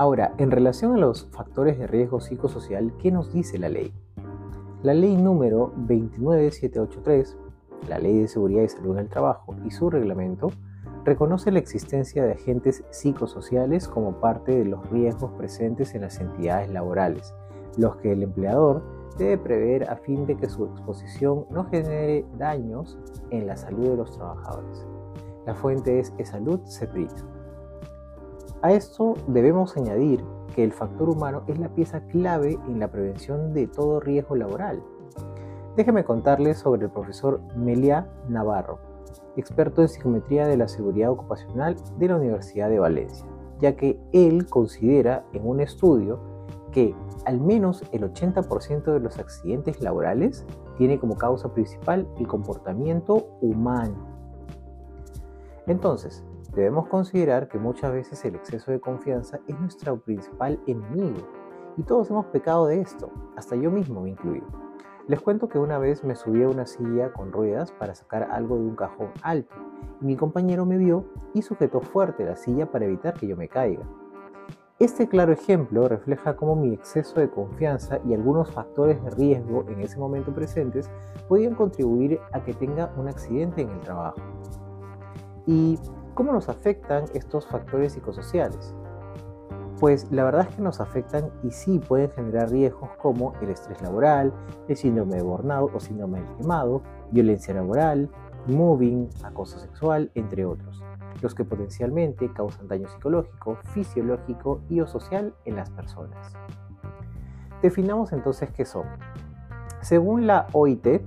Ahora, en relación a los factores de riesgo psicosocial, ¿qué nos dice la ley? La ley número 29783, la Ley de Seguridad y Salud en el Trabajo y su reglamento, reconoce la existencia de agentes psicosociales como parte de los riesgos presentes en las entidades laborales, los que el empleador debe prever a fin de que su exposición no genere daños en la salud de los trabajadores. La fuente es eSalud CEPRIT. A esto debemos añadir que el factor humano es la pieza clave en la prevención de todo riesgo laboral. Déjeme contarles sobre el profesor Melia Navarro, experto en psicometría de la seguridad ocupacional de la Universidad de Valencia, ya que él considera en un estudio que al menos el 80% de los accidentes laborales tiene como causa principal el comportamiento humano. Entonces, Debemos considerar que muchas veces el exceso de confianza es nuestro principal enemigo y todos hemos pecado de esto, hasta yo mismo me incluyo. Les cuento que una vez me subí a una silla con ruedas para sacar algo de un cajón alto y mi compañero me vio y sujetó fuerte la silla para evitar que yo me caiga. Este claro ejemplo refleja cómo mi exceso de confianza y algunos factores de riesgo en ese momento presentes podían contribuir a que tenga un accidente en el trabajo. Y ¿Cómo nos afectan estos factores psicosociales? Pues la verdad es que nos afectan y sí pueden generar riesgos como el estrés laboral, el síndrome de burnout o síndrome del quemado, violencia laboral, moving, acoso sexual, entre otros, los que potencialmente causan daño psicológico, fisiológico y o social en las personas. Definamos entonces qué son. Según la OIT,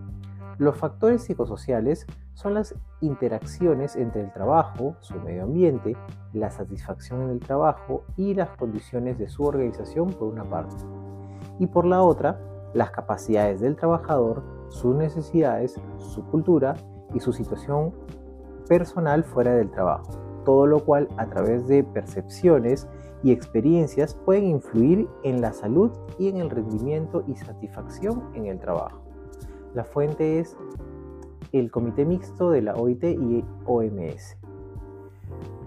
los factores psicosociales son las interacciones entre el trabajo, su medio ambiente, la satisfacción en el trabajo y las condiciones de su organización por una parte. Y por la otra, las capacidades del trabajador, sus necesidades, su cultura y su situación personal fuera del trabajo. Todo lo cual a través de percepciones y experiencias pueden influir en la salud y en el rendimiento y satisfacción en el trabajo. La fuente es el Comité Mixto de la OIT y OMS.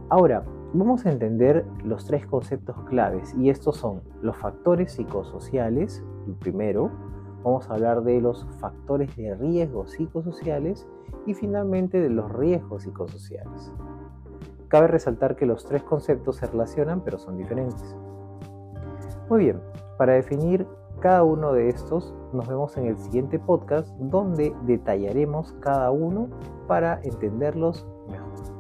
Ahora, vamos a entender los tres conceptos claves y estos son los factores psicosociales, el primero, vamos a hablar de los factores de riesgo psicosociales y finalmente de los riesgos psicosociales. Cabe resaltar que los tres conceptos se relacionan pero son diferentes. Muy bien, para definir cada uno de estos nos vemos en el siguiente podcast donde detallaremos cada uno para entenderlos mejor.